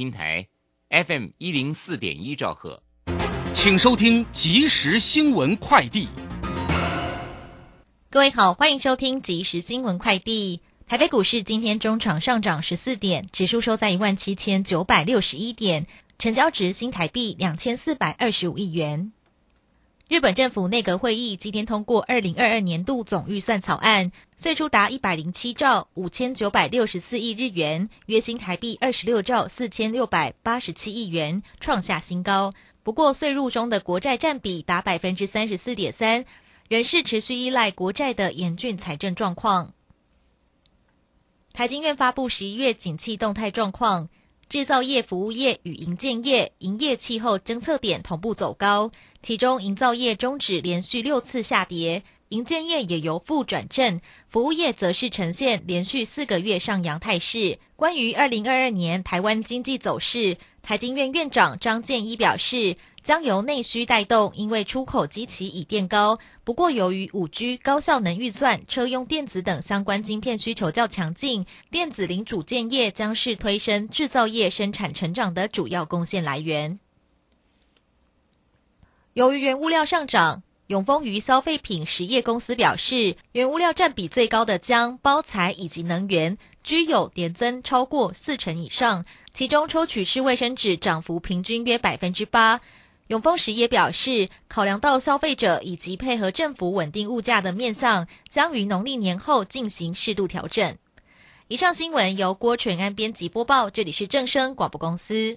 平台 FM 一零四点一兆赫，请收听即时新闻快递。各位好，欢迎收听即时新闻快递。台北股市今天中场上涨十四点，指数收在一万七千九百六十一点，成交值新台币两千四百二十五亿元。日本政府内阁会议今天通过二零二二年度总预算草案，税出达一百零七兆五千九百六十四亿日元，约新台币二十六兆四千六百八十七亿元，创下新高。不过，税入中的国债占比达百分之三十四点三，仍是持续依赖国债的严峻财政状况。台经院发布十一月景气动态状况，制造业、服务业与营建业营业气候侦测点同步走高，其中营造业终止连续六次下跌，营建业也由负转正，服务业则是呈现连续四个月上扬态势。关于二零二二年台湾经济走势，台经院院长张建一表示。将由内需带动，因为出口基期已垫高。不过，由于五 G、高效能运算、车用电子等相关晶片需求较强劲，电子零组件业将是推升制造业生产成长的主要贡献来源。由于原物料上涨，永丰鱼消费品实业公司表示，原物料占比最高的姜、包材以及能源，居有年增超过四成以上。其中，抽取式卫生纸涨幅平均约百分之八。永丰实业表示，考量到消费者以及配合政府稳定物价的面向，将于农历年后进行适度调整。以上新闻由郭纯安编辑播报，这里是正声广播公司。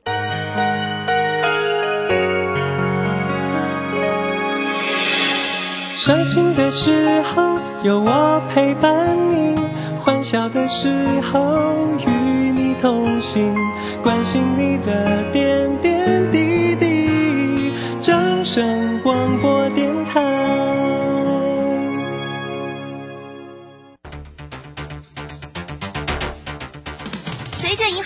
伤心的时候有我陪伴你，欢笑的时候与你同行，关心你的点点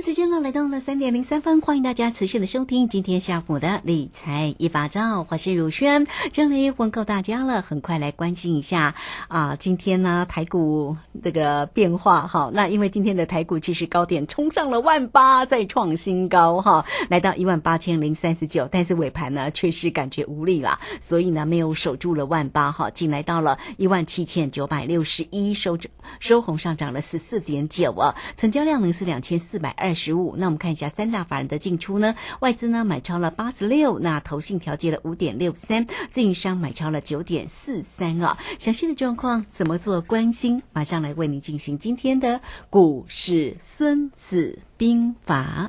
时间呢来到了三点零三分，欢迎大家持续的收听今天下午的理财一把照，我是如轩，这里问候大家了。很快来关心一下啊，今天呢台股这个变化哈，那因为今天的台股其实高点冲上了万八，再创新高哈，来到一万八千零三十九，但是尾盘呢确实感觉无力了，所以呢没有守住了万八哈，进来到了一万七千九百六十一，收收红上涨了十四点九啊，成交量呢是两千四。百二十五，那我们看一下三大法人的进出呢？外资呢买超了八十六，那投信调节了五点六三，自营商买超了九点四三啊。详细的状况怎么做关心？马上来为你进行今天的股市孙子兵法。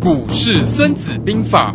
股市孙子兵法。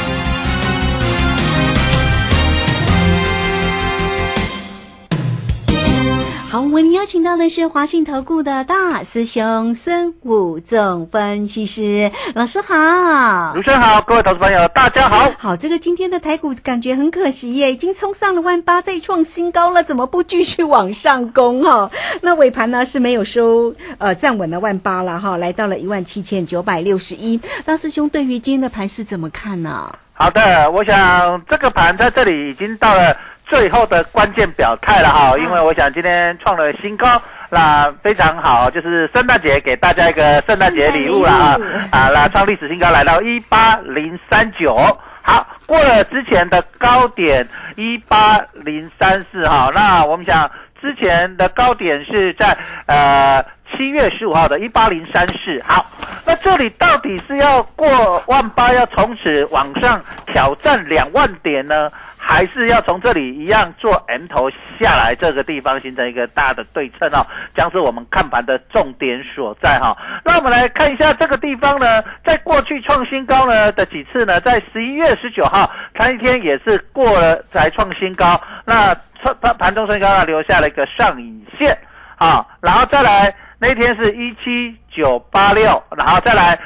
我们邀请到的是华信投顾的大师兄孙武总分析师老师好，卢生好，各位投资朋友大家好。好，这个今天的台股感觉很可惜耶，已经冲上了万八，再创新高了，怎么不继续往上攻哈？那尾盘呢是没有收，呃，站稳了万八了哈，来到了一万七千九百六十一。大师兄对于今天的盘势怎么看呢？好的，我想这个盘在这里已经到了最后的关键表态了哈，因为我想今天创了新高，那非常好，就是圣诞节给大家一个圣诞节礼物了啊啊，那创历史新高来到一八零三九，好，过了之前的高点一八零三四哈，那我们想之前的高点是在呃。七月十五号的一八零三四，好，那这里到底是要过万八，要从此往上挑战两万点呢，还是要从这里一样做 M 头下来，这个地方形成一个大的对称哦，将是我们看盘的重点所在哈。那我们来看一下这个地方呢，在过去创新高呢的几次呢，在十一月十九号前一天也是过了才创新高，那创盘盘中新高呢留下了一个上影线啊，然后再来。那天是一七九八六，然后再来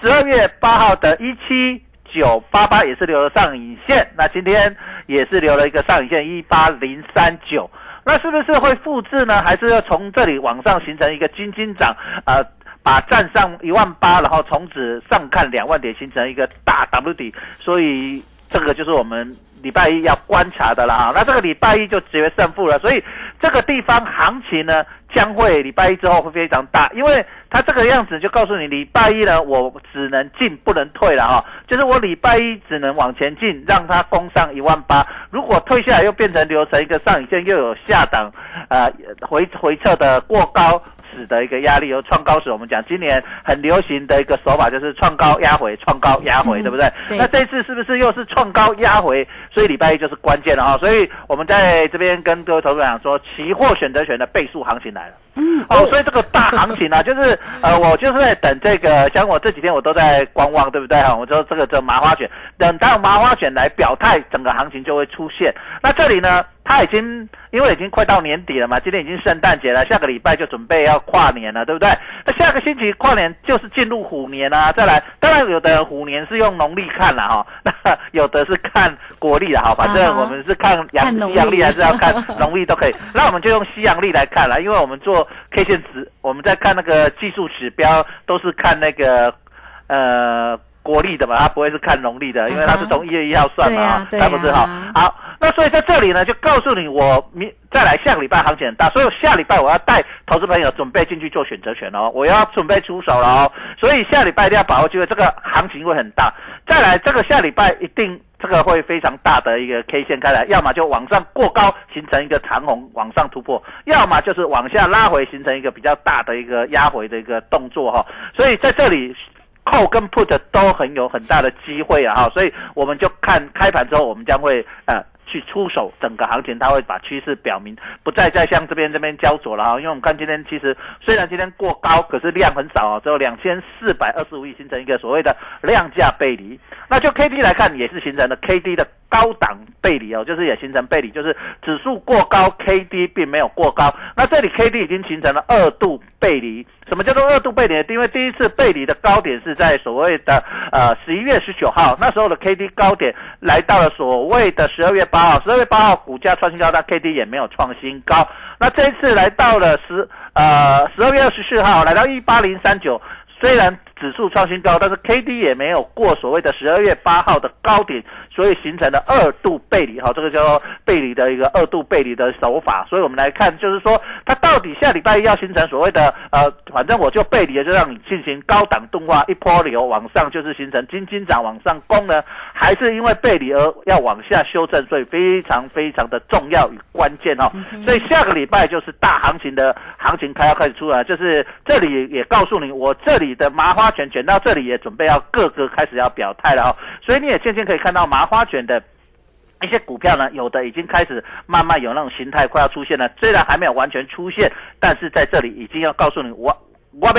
十二月八号的一七九八八也是留了上影线，那今天也是留了一个上影线一八零三九，那是不是会复制呢？还是要从这里往上形成一个金金涨？呃，把站上一万八，然后从此上看两万点，形成一个大 W 底，所以这个就是我们礼拜一要观察的了啊。那这个礼拜一就决胜负了，所以这个地方行情呢？将会礼拜一之后会非常大，因为它这个样子就告诉你，礼拜一呢，我只能进不能退了哈，就是我礼拜一只能往前进，让它攻上一万八，如果退下来又变成留成一个上影线，又有下档，呃，回回撤的过高。指的一个压力，由创高时，我们讲今年很流行的一个手法就是创高压回，创高压回，对不对？那这次是不是又是创高压回？所以礼拜一就是关键了哈。所以我们在这边跟各位投资者讲说，期货选择权的倍数行情来了。嗯，哦，所以这个大行情啊，就是呃，我就是在等这个，像我这几天我都在观望，对不对哈？我说这个这麻花卷，等到麻花卷来表态，整个行情就会出现。那这里呢？它已经因为已经快到年底了嘛，今天已经圣诞节了，下个礼拜就准备要跨年了，对不对？那下个星期跨年就是进入虎年啊，再来，当然有的虎年是用农历看了哈，那有的是看国历的哈，反正我们是看阳西阳历还是要看 农历都可以，那我们就用西洋历来看了，因为我们做 K 线指，我们在看那个技术指标都是看那个呃。国历的嘛，他不会是看农历的，因为他是从一月一号算嘛，他不是哈。好，那所以在这里呢，就告诉你，我明再来下个礼拜行情很大，所以下礼拜我要带投资朋友准备进去做选择权哦，我要准备出手了哦。所以下礼拜一定要把握机会，这个行情会很大。再来，这个下礼拜一定这个会非常大的一个 K 线开来，要么就往上过高形成一个长虹往上突破，要么就是往下拉回形成一个比较大的一个压回的一个动作哈。所以在这里。Call 跟 put 都很有很大的机会啊，所以我们就看开盘之后，我们将会呃去出手，整个行情它会把趋势表明，不再再像这边这边焦灼了哈，因为我们看今天其实虽然今天过高，可是量很少啊，只有两千四百二十五亿，形成一个所谓的量价背离。那就 K D 来看，也是形成了 K D 的。高档背离哦，就是也形成背离，就是指数过高，K D 并没有过高。那这里 K D 已经形成了二度背离。什么叫做二度背离？因为第一次背离的高点是在所谓的呃十一月十九号，那时候的 K D 高点来到了所谓的十二月八号，十二月八号股价创新高，但 K D 也没有创新高。那这一次来到了十呃十二月二十四号，来到一八零三九，虽然指数创新高，但是 K D 也没有过所谓的十二月八号的高点。所以形成了二度背离，哈，这个叫做背离的一个二度背离的手法。所以我们来看，就是说它到底下礼拜一要形成所谓的呃，反正我就背离了，就让你进行高档动画一波流往上，就是形成金金涨往上攻呢，还是因为背离而要往下修正？所以非常非常的重要与关键哦。所以下个礼拜就是大行情的行情开要开始出来，就是这里也告诉你，我这里的麻花卷卷到这里也准备要各个开始要表态了哈。所以你也渐渐可以看到麻。花卷的一些股票呢，有的已经开始慢慢有那种形态快要出现了，虽然还没有完全出现，但是在这里已经要告诉你，我我要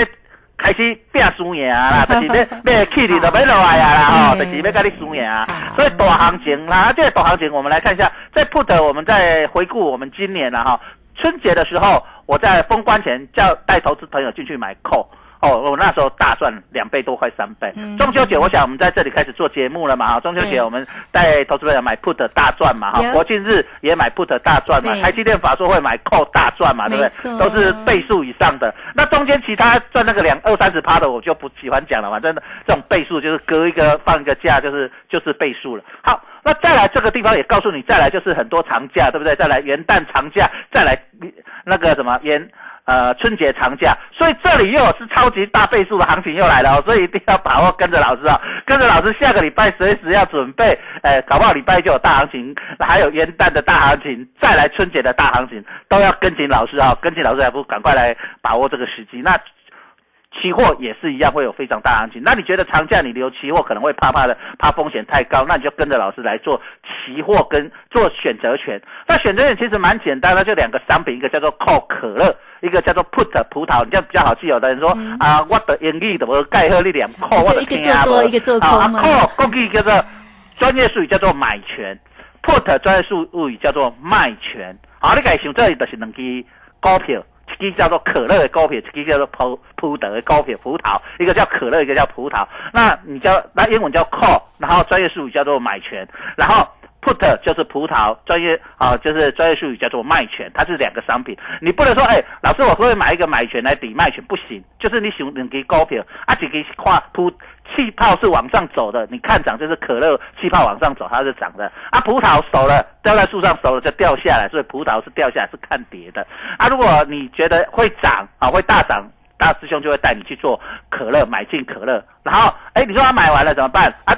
开始变输赢啊，但是要要气你都没落来啊啦，哦，就是要跟你输赢啊。所以大行情啦，这个大行情，我们来看一下，在 put，我们在回顾我们今年了哈，春节的时候，我在封关前叫带投资朋友进去买 call。哦，我那时候大赚两倍多，快三倍。嗯中秋节，我想我们在这里开始做节目了嘛哈。中秋节我们带投资朋友买 put 大赚嘛哈有，国庆日也买 put 大赚嘛，对台积电法说会买 call 大赚嘛，对不对？都是倍数以上的。那中间其他赚那个两二三十趴的，我就不喜欢讲了嘛。真的，这种倍数就是隔一个放一个假，就是就是倍数了。好，那再来这个地方也告诉你，再来就是很多长假，对不对？再来元旦长假，再来那个什么元。呃，春节长假，所以这里又是超级大倍数的行情又来了哦，所以一定要把握跟着老师啊，跟着老师下个礼拜随时要准备，呃，搞不好礼拜就有大行情，还有元旦的大行情，再来春节的大行情，都要跟紧老师啊，跟紧老师还不赶快来把握这个时机。那期货也是一样会有非常大行情。那你觉得长假你留期货可能会怕怕的，怕风险太高，那你就跟着老师来做期货跟做选择权。那选择权其实蛮简单的，就两个商品，一个叫做 call 可乐，一个叫做 put 葡萄，你这样比较好记。有的人说、啊，我的英语的我盖喝力量 call，我的嗯一个天啊做多一个做叫做专业术语叫做买权，put 专业术语叫做卖权。好，你可以想这里就是两支股票。一个叫做可乐的股票，一个叫做葡葡萄的股票，葡萄，一个叫可乐，一个叫葡萄。那你叫那英文叫 call，然后专业术语叫做买权，然后 put 就是葡萄，专业啊就是专业术语叫做卖权，它是两个商品。你不能说，哎，老师我会买一个买权来抵卖权？不行，就是你选两支股票，啊，一支跨葡气泡是往上走的，你看涨就是可乐气泡往上走，它是涨的啊。葡萄熟了，掉在树上熟了就掉下来，所以葡萄是掉下来是看跌的啊。如果你觉得会涨啊，会大涨，大师兄就会带你去做可乐，买进可乐，然后哎，你说他买完了怎么办啊？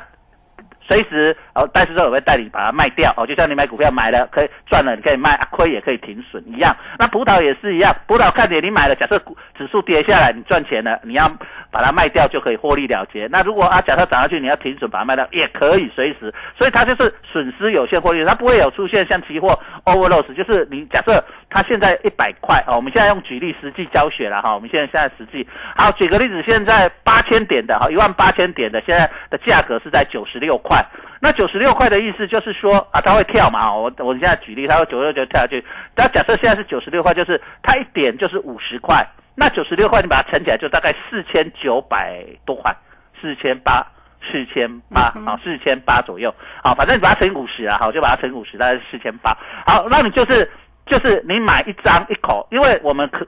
随时哦，但是说我会带你把它卖掉哦，就像你买股票买了可以赚了，你可以卖，啊亏也可以停损一样。那葡萄也是一样，葡萄看跌，你买了，假设股指数跌下来，你赚钱了，你要把它卖掉就可以获利了结。那如果啊，假设涨上去，你要停损把它卖掉，也可以随时。所以它就是损失有限获利，它不会有出现像期货 over loss，就是你假设它现在一百块哦，我们现在用举例实际教学了哈，我们现在现在实际好举个例子，现在八千点的哈，一万八千点的现在的价格是在九十六块。那九十六块的意思就是说啊，它会跳嘛，我我现在举例，它会九十六就跳下去。那假设现在是九十六块，就是它一点就是五十块，那九十六块你把它乘起来就大概四千九百多块，四千八。四千八啊，四千八左右，好，反正你把它乘以五十啊，好，就把它乘以五十，大概是四千八。好，那你就是就是你买一张一口，因为我们可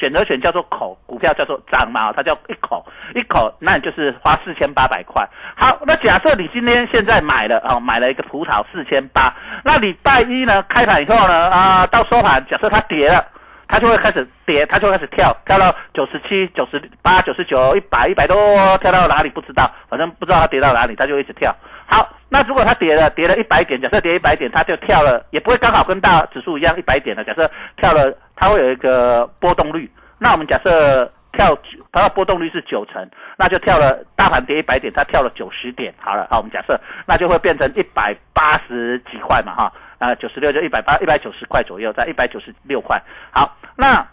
选择权叫做口，股票叫做张嘛，它叫一口一口，那你就是花四千八百块。好，那假设你今天现在买了啊、买了一个葡萄四千八，那礼拜一呢开盘以后呢啊、到收盘，假设它跌了。它就会开始跌，它就会开始跳，跳到九十七、九十八、九十九、一百、一百多，跳到哪里不知道，反正不知道它跌到哪里，它就一直跳。好，那如果它跌了，跌了一百点，假设跌一百点，它就跳了，也不会刚好跟大指数一样一百点的，假设跳了，它会有一个波动率。那我们假设跳，它的波动率是九成，那就跳了，大盘跌一百点，它跳了九十点，好了，好，我们假设那就会变成一百八十几块嘛，哈。啊，九十六就一百八一百九十块左右，在一百九十六块。好，那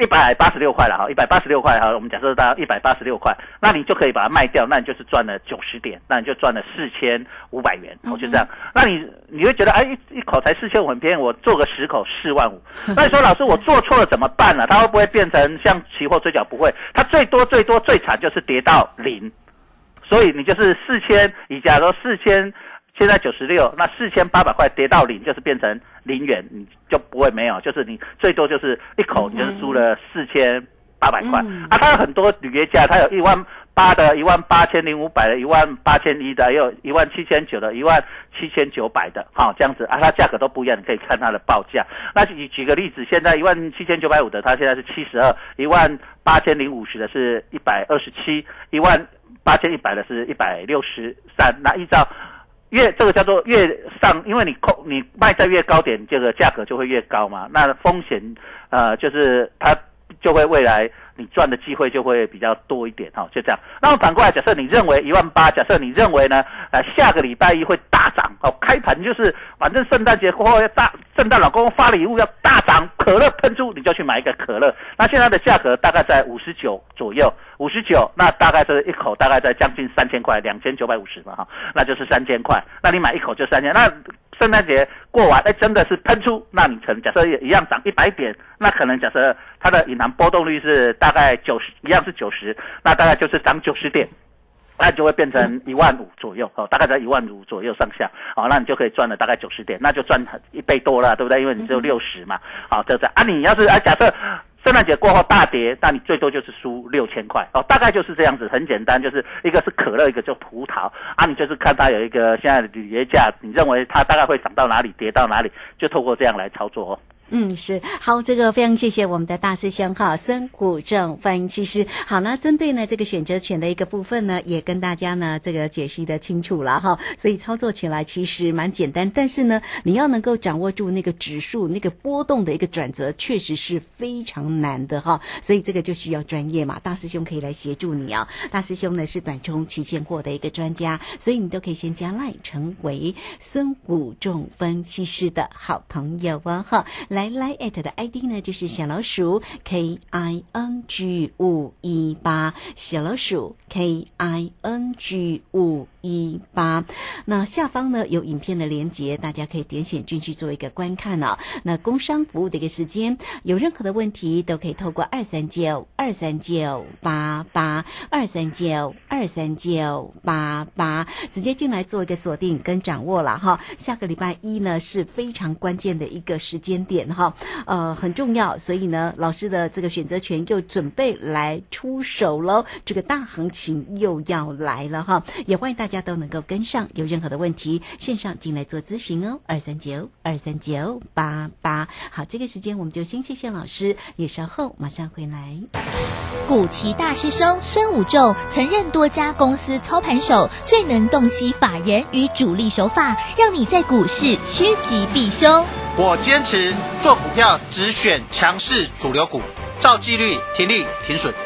一百八十六块了哈，一百八十六块哈，我们假设到一百八十六块，那你就可以把它卖掉，那你就是赚了九十点，那你就赚了四千五百元，我，就这样。那你你会觉得，哎，一一口才四千五很便宜，我做个十口四万五。那你说老师，我做错了怎么办呢、它会不会变成像期货追缴？不会，它最多最多最惨就是跌到零。所以你就是四千，你假如四千，现在九十六，那四千八百块跌到零，就是变成零元，你就不会没有，就是你最多就是一口，你就是输了四千八百块、嗯啊。它有很多履约价，它有一万八的，一万八千零五百的，一万八千一的，也有一万七千九的，一万七千九百的，好、这样子啊，它价格都不一样，你可以看它的报价。那举举个例子，现在一万七千九百五的，它现在是七十二，一万八千零五十的是一百二十七，一万八千一百的是一百六十三。那依照越这个叫做越上，因为你控你卖在越高点，这个价格就会越高嘛。那风险呃就是它就会未来你赚的机会就会比较多一点哈、就这样。那么反过来，假设你认为一万八，假设你认为呢，呃下个礼拜一会大涨哦，开盘就是反正圣诞节过后要大，圣诞老公公发礼物要大涨，可乐喷出你就去买一个可乐。那现在的价格大概在五十九左右，五十九，那大概是一口大概在将近三千块，两千九百五十嘛哈，那就是三千块。那你买一口就三千，那圣诞节过完，哎，真的是喷出，那你可能假设一样涨一百点，那可能假设它的隐含波动率是大概九十，一样是九十，那大概就是涨九十点。那就会变成一万五左右哦，大概在一万五左右上下哦，那你就可以赚了大概九十点，那就赚一倍多了，对不对？因为你只有六十嘛，好，这样啊，你要是啊，假设圣诞节过后大跌，那你最多就是输六千块哦，大概就是这样子，很简单，就是一个是可乐，一个就葡萄啊，你就是看它有一个现在的跌价，你认为它大概会涨到哪里，跌到哪里，就透过这样来操作哦。嗯，是好，这个非常谢谢我们的大师兄哈，孙谷正分析师。好，那针对呢这个选择权的一个部分呢，也跟大家呢这个解析的清楚了哈。所以操作起来其实蛮简单，但是呢，你要能够掌握住那个指数那个波动的一个转折，确实是非常难的哈。所以这个就需要专业嘛，大师兄可以来协助你啊。大师兄呢是短冲期现货的一个专家，所以你都可以先加赖成为孙谷正分析师的好朋友哦哈。来来艾特的 ID 呢，就是小老鼠 K I N G 五一八，小老鼠 K I N G 五一八。那下方呢有影片的连接，大家可以点选进去做一个观看哦。那工商服务的一个时间，有任何的问题都可以透过二三九二三九八八二三九二三九八八直接进来做一个锁定跟掌握了哈。下个礼拜一呢是非常关键的一个时间点哈。呃，很重要，所以呢，老师的这个选择权又准备来出手喽，这个大行情又要来了哈，也欢迎大家都能够跟上，有任何的问题，线上进来做咨询哦，二三九二三九八八。好，这个时间我们就先谢谢老师，也稍后马上回来。古奇大师兄孙武仲曾任多家公司操盘手，最能洞悉法人与主力手法，让你在股市趋吉避凶。我坚持做股票只选强势主流股，照纪律停利停损。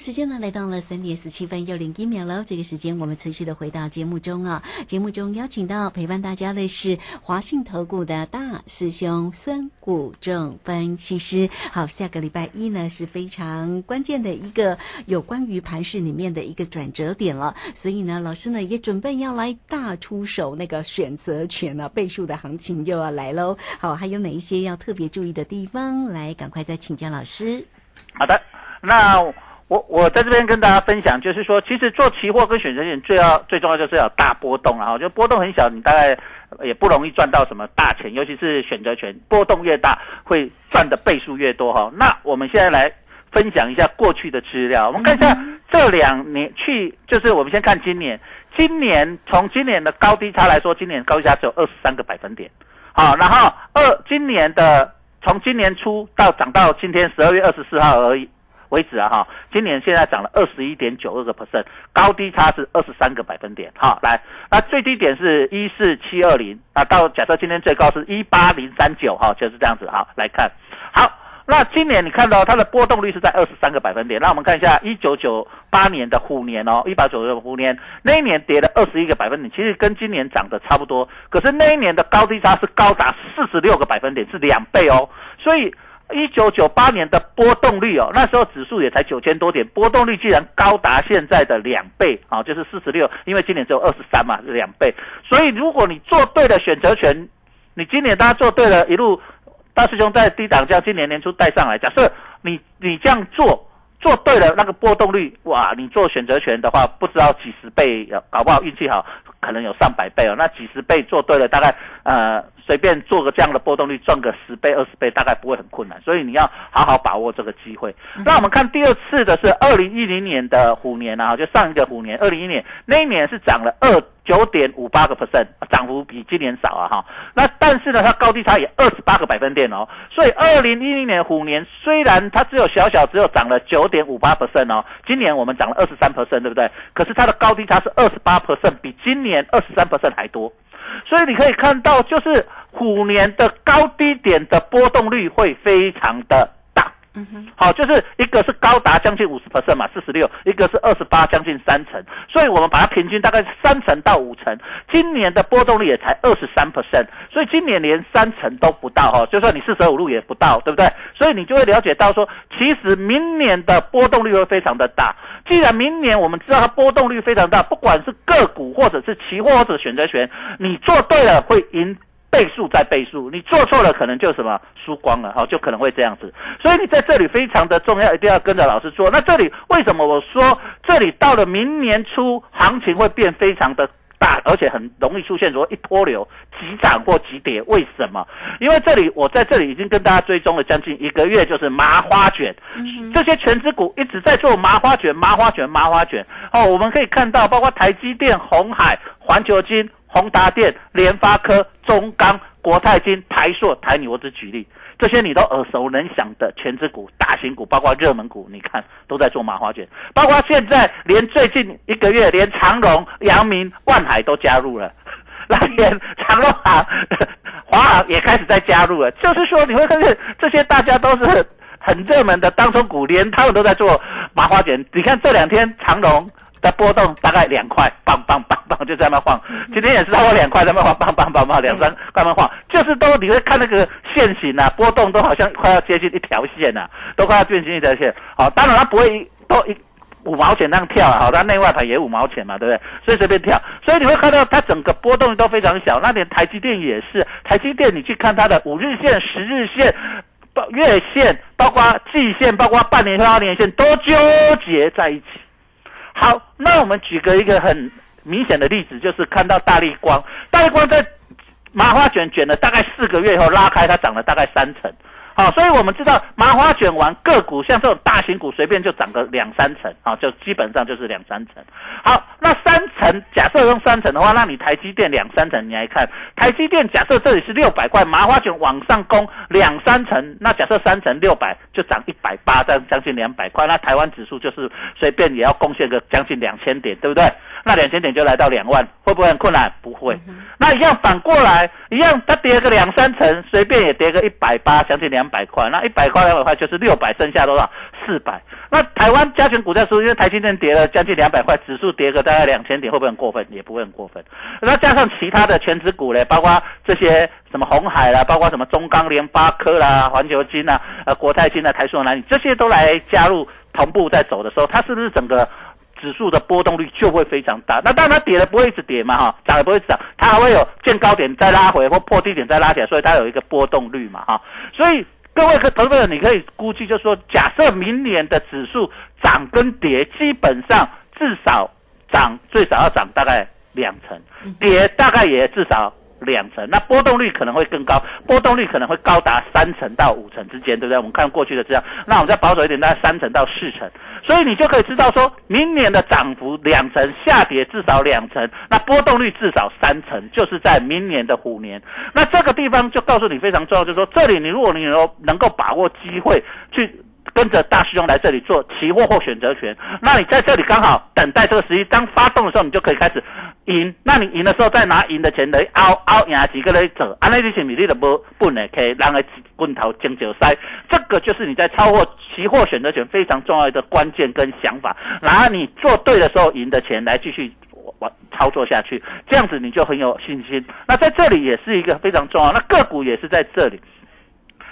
时间呢来到了三点十七分又零一秒了。这个时间我们持续的回到节目中啊，节目中邀请到陪伴大家的是华信投顾的大师兄孙谷正分析师。好，下个礼拜一呢是非常关键的一个有关于盘市里面的一个转折点了，所以呢，老师呢也准备要来大出手那个选择权啊倍数的行情又要来喽。好，还有哪一些要特别注意的地方？来，赶快再请教老师。好的，那。我我在这边跟大家分享，就是说，其实做期货跟选择权最要最重要就是要大波动然后就波动很小，你大概也不容易赚到什么大钱，尤其是选择权波动越大，会赚的倍数越多哈。那我们现在来分享一下过去的资料，我们看一下这两年去，就是我们先看今年，今年从今年的高低差来说，今年高低差只有二十三个百分点，好，然后二今年的从今年初到涨到今天十二月二十四号而已。为止啊哈，今年现在涨了二十一点九二个 percent，高低差是二十三个百分点。好，来，那最低点是一四七二零，那到假设今天最高是一八零三九，哈，就是这样子哈。来看，好，那今年你看到它的波动率是在二十三个百分点。那我们看一下一九九八年的虎年哦，一八九九虎年那一年跌了二十一个百分点，其实跟今年涨的差不多，可是那一年的高低差是高达四十六个百分点，是两倍哦，所以。一九九八年的波动率哦，那时候指数也才九千多点，波动率竟然高达现在的两倍啊，就是四十六，因为今年只有二十三嘛，两倍。所以如果你做对了选择权，你今年大家做对了，一路大师兄在低档价今年年初带上来，假设你你这样做做对了，那个波动率哇，你做选择权的话，不知道几十倍，搞不好运气好，可能有上百倍哦。那几十倍做对了，大概呃。随便做个这样的波动率，赚个十倍、二十倍，大概不会很困难。所以你要好好把握这个机会。那我们看第二次的是二零一零年的虎年啊，就上一个虎年，二零一年那一年是涨了二九点五八个 percent，涨幅比今年少啊哈。那但是呢，它高低差也二十八个百分点哦。所以二零一零年虎年虽然它只有小小只有涨了九点五八 percent 哦，今年我们涨了二十三 percent，对不对？可是它的高低差是二十八 percent，比今年年二十三百分还多。所以你可以看到，就是虎年的高低点的波动率会非常的嗯哼，好，就是一个是高达将近五十 percent 嘛，四十六，一个是二十八，将近三成，所以我们把它平均大概三成到五成。今年的波动率也才二十三 percent，所以今年连三成都不到哈，就算你四舍五入也不到，对不对？所以你就会了解到说，其实明年的波动率会非常的大。既然明年我们知道它波动率非常大，不管是个股或者是期货或者选择权，你做对了会赢。倍数再倍数，你做错了可能就什么输光了，哈，就可能会这样子。所以你在这里非常的重要，一定要跟着老师做。那这里为什么我说这里到了明年初行情会变非常的大，而且很容易出现说一波流急涨或急跌？为什么？因为这里我在这里已经跟大家追踪了将近一个月，就是麻花卷，这些全资股一直在做麻花卷、麻花卷、麻花卷。哦，我们可以看到，包括台积电、红海、环球金。宏达电、联发科、中钢、国泰金、台硕、台泥，我只举例，这些你都耳熟能详的全资股、大型股，包括热门股，你看都在做麻花卷，包括现在连最近一个月，连长荣、阳明、万海都加入了，那连长荣行、华航也开始在加入了，就是说你会发现这些大家都是很热门的当中股，连他们都在做麻花卷。你看这两天长荣。的波动大概两块，棒棒棒棒就在那晃。今天也是超过两块在那晃，棒棒棒棒两三块那晃，就是都你会看那个线型啊，波动都好像快要接近一条线啊，都快要变成一条线。好，当然它不会都一五毛钱那样跳，啊好，它内外盘也五毛钱嘛，对不对？所以随便跳，所以你会看到它整个波动都非常小。那连台积电也是，台积电你去看它的五日线、十日线、月线，包括季线，包括半年线、年线，都纠结在一起。好，那我们举个一个很明显的例子，就是看到大力光，大力光在麻花卷卷了大概四个月以后拉开，它涨了大概三成。好，所以我们知道麻花卷完个股，像这种大型股随便就涨个两三成，好，就基本上就是两三成。好，那三成，假设用三成的话，那你台积电两三成，你来看台积电，假设这里是六百块，麻花卷往上攻两三成，那假设三成六百就涨一百八，这样将近两百块，那台湾指数就是随便也要贡献个将近两千点，对不对？那两千点就来到两万，会不会很困难？不会。那一样反过来，一样它跌个两三成，随便也跌个一百八，将近两百块。那一百块两百块就是六百，剩下多少？四百。那台湾加权股价数，因为台积电跌了将近两百块，指数跌个大概两千点，会不会很过分？也不会很过分。那加上其他的全指股嘞，包括这些什么红海啦，包括什么中钢、联发科啦、环球金啦、呃国泰金啦、台塑哪里，这些都来加入同步在走的时候，它是不是整个？指数的波动率就会非常大，那当然它跌了不会一直跌嘛，哈，涨也不会涨，它还会有见高点再拉回或破低点再拉起来，所以它有一个波动率嘛，哈，所以各位投资者你可以估计，就是说，假设明年的指数涨跟跌，基本上至少涨最少要涨大概两成，跌大概也至少。两成，那波动率可能会更高，波动率可能会高达三成到五成之间，对不对？我们看过去的这样，那我们再保守一点，大概三成到四成，所以你就可以知道说，明年的涨幅两成，下跌至少两成，那波动率至少三成，就是在明年的虎年。那这个地方就告诉你非常重要，就是说，这里你如果你能能够把握机会去。跟着大师兄来这里做期货或选择权，那你在这里刚好等待这个时机，当发动的时候，你就可以开始赢。那你赢的时候，再拿赢的钱来凹凹赢几个来走，安那这些米粒的不不能可以让个棍头将就塞。这个就是你在操作期货选择权非常重要的关键跟想法。拿你做对的时候赢的钱来继续玩操作下去，这样子你就很有信心。那在这里也是一个非常重要，那个股也是在这里。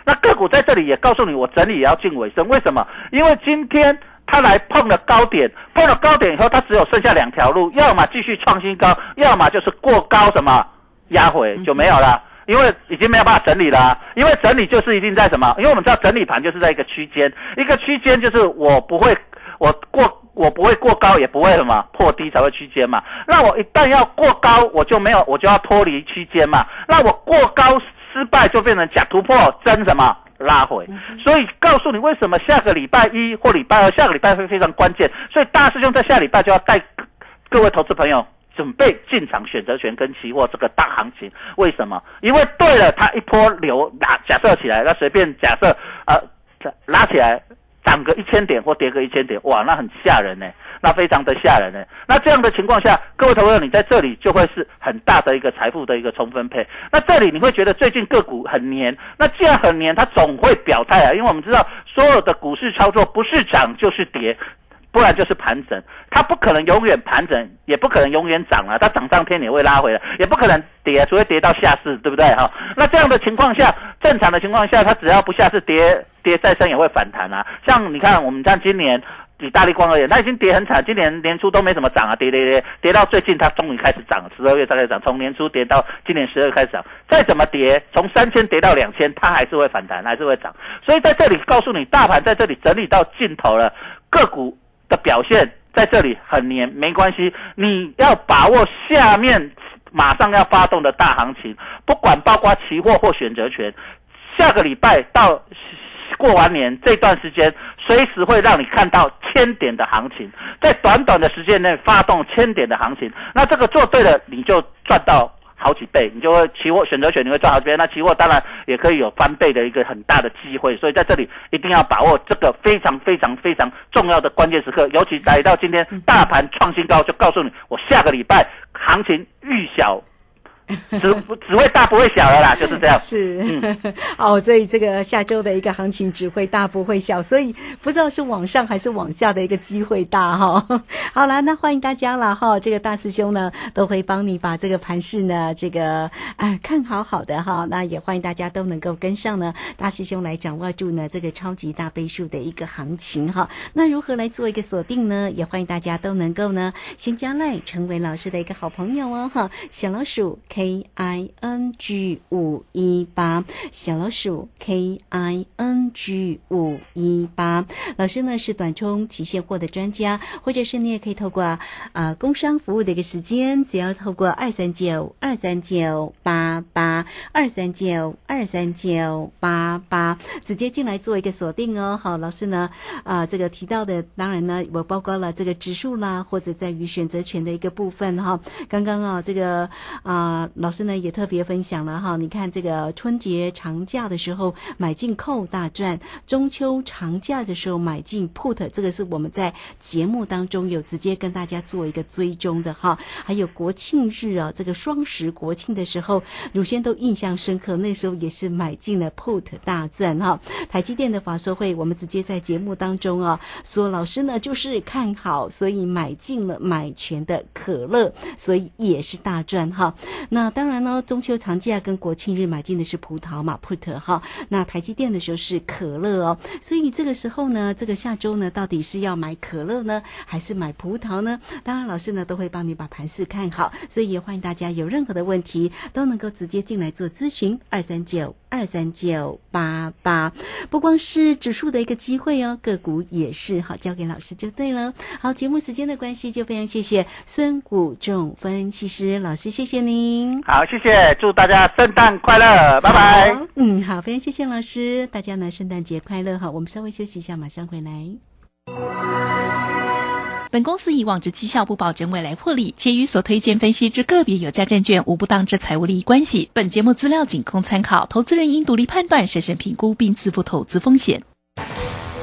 那个股在这里也告诉你，我整理也要进尾声。为什么？因为今天它来碰了高点，碰了高点以后，它只有剩下两条路，要么继续创新高，要么就是过高什么压回就没有了。因为已经没有办法整理了。因为整理就是一定在什么？因为我们知道整理盘就是在一个区间，一个区间就是我不会我过我不会过高，也不会什么破低才会区间嘛。那我一旦要过高，我就没有我就要脱离区间嘛。那我过高。失败就变成假突破，真什么拉回？所以告诉你为什么下个礼拜一或礼拜二，下个礼拜会非常关键。所以大师兄在下礼拜就要带各位投资朋友准备进场选择权跟期货这个大行情。为什么？因为对了，它一波流拉假设起来，那随便假设呃拉起来涨个一千点或跌个一千点，哇，那很吓人呢。那非常的吓人呢。那这样的情况下，各位投资者，你在这里就会是很大的一个财富的一个重分配。那这里你会觉得最近个股很黏，那既然很黏，它总会表态啊，因为我们知道所有的股市操作不是涨就是跌。不然就是盘整，它不可能永远盘整，也不可能永远涨啊。它涨上天也会拉回来，也不可能跌，除非跌到下市，对不对哈？那这样的情况下，正常的情况下，它只要不下市跌跌再深也会反弹啊。像你看，我们像今年以大力光而言，它已经跌很惨，今年年初都没怎么涨啊，跌跌跌跌到最近它终于开始涨，十二月才开始涨，从年初跌到今年十二月开始涨，再怎么跌，从三千跌到两千，它还是会反弹，还是会涨。所以在这里告诉你，大盘在这里整理到尽头了，个股。的表现在这里很黏，没关系，你要把握下面马上要发动的大行情，不管包括期货或选择权，下个礼拜到过完年这段时间，随时会让你看到千点的行情，在短短的时间内发动千点的行情，那这个做对了，你就赚到。好几倍，你就会期货选择权你会赚好几倍，那期货当然也可以有翻倍的一个很大的机会，所以在这里一定要把握这个非常非常非常重要的关键时刻，尤其来到今天大盘创新高，就告诉你，我下个礼拜行情预小。只只会大不会小的啦，就是这样。是，哦，所以这个下周的一个行情只会大不会小，所以不知道是往上还是往下的一个机会大哈。好了，那欢迎大家了哈，这个大师兄呢都会帮你把这个盘势呢这个哎看好好的哈。那也欢迎大家都能够跟上呢，大师兄来掌握住呢这个超级大倍数的一个行情哈。那如何来做一个锁定呢？也欢迎大家都能够呢先加赖成为老师的一个好朋友哦哈。小老鼠。K I N G 五一八小老鼠 K I N G 五一八老师呢是短冲期现货的专家，或者是你也可以透过啊工商服务的一个时间，只要透过二三九二三九八八二三九二三九八八直接进来做一个锁定哦。好，老师呢啊这个提到的，当然呢我包括了这个指数啦，或者在于选择权的一个部分哈。刚刚啊这个啊。老师呢也特别分享了哈，你看这个春节长假的时候买进扣大赚，中秋长假的时候买进 put，这个是我们在节目当中有直接跟大家做一个追踪的哈。还有国庆日啊，这个双十国庆的时候，乳先都印象深刻，那时候也是买进了 put 大赚哈。台积电的法说会，我们直接在节目当中啊说，老师呢就是看好，所以买进了买全的可乐，所以也是大赚哈。那那当然呢，中秋长假跟国庆日买进的是葡萄嘛，put 哈。那台积电的时候是可乐哦，所以这个时候呢，这个下周呢，到底是要买可乐呢，还是买葡萄呢？当然，老师呢都会帮你把盘势看好，所以也欢迎大家有任何的问题都能够直接进来做咨询，二三九二三九八八。不光是指数的一个机会哦，个股也是好，交给老师就对了。好，节目时间的关系，就非常谢谢孙谷仲分析师老师，谢谢您。好，谢谢，祝大家圣诞快乐，拜拜。嗯，好，非常谢谢老师，大家呢圣诞节快乐哈。我们稍微休息一下，马上回来。本公司以往之绩效不保证未来获利，且与所推荐分析之个别有价证券无不当之财务利益关系。本节目资料仅供参考，投资人应独立判断、审慎评估并自负投资风险。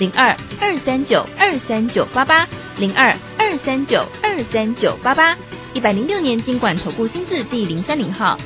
零二二三九二三九八八。零二二三九二三九八八，一百零六年经管投顾新字第零三零号。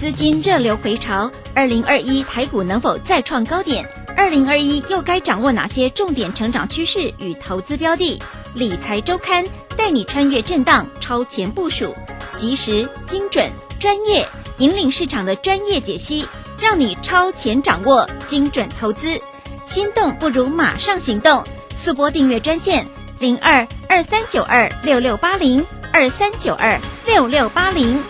资金热流回潮，二零二一台股能否再创高点？二零二一又该掌握哪些重点成长趋势与投资标的？理财周刊带你穿越震荡，超前部署，及时、精准、专业，引领市场的专业解析，让你超前掌握精准投资。心动不如马上行动，速拨订阅专线零二二三九二六六八零二三九二六六八零。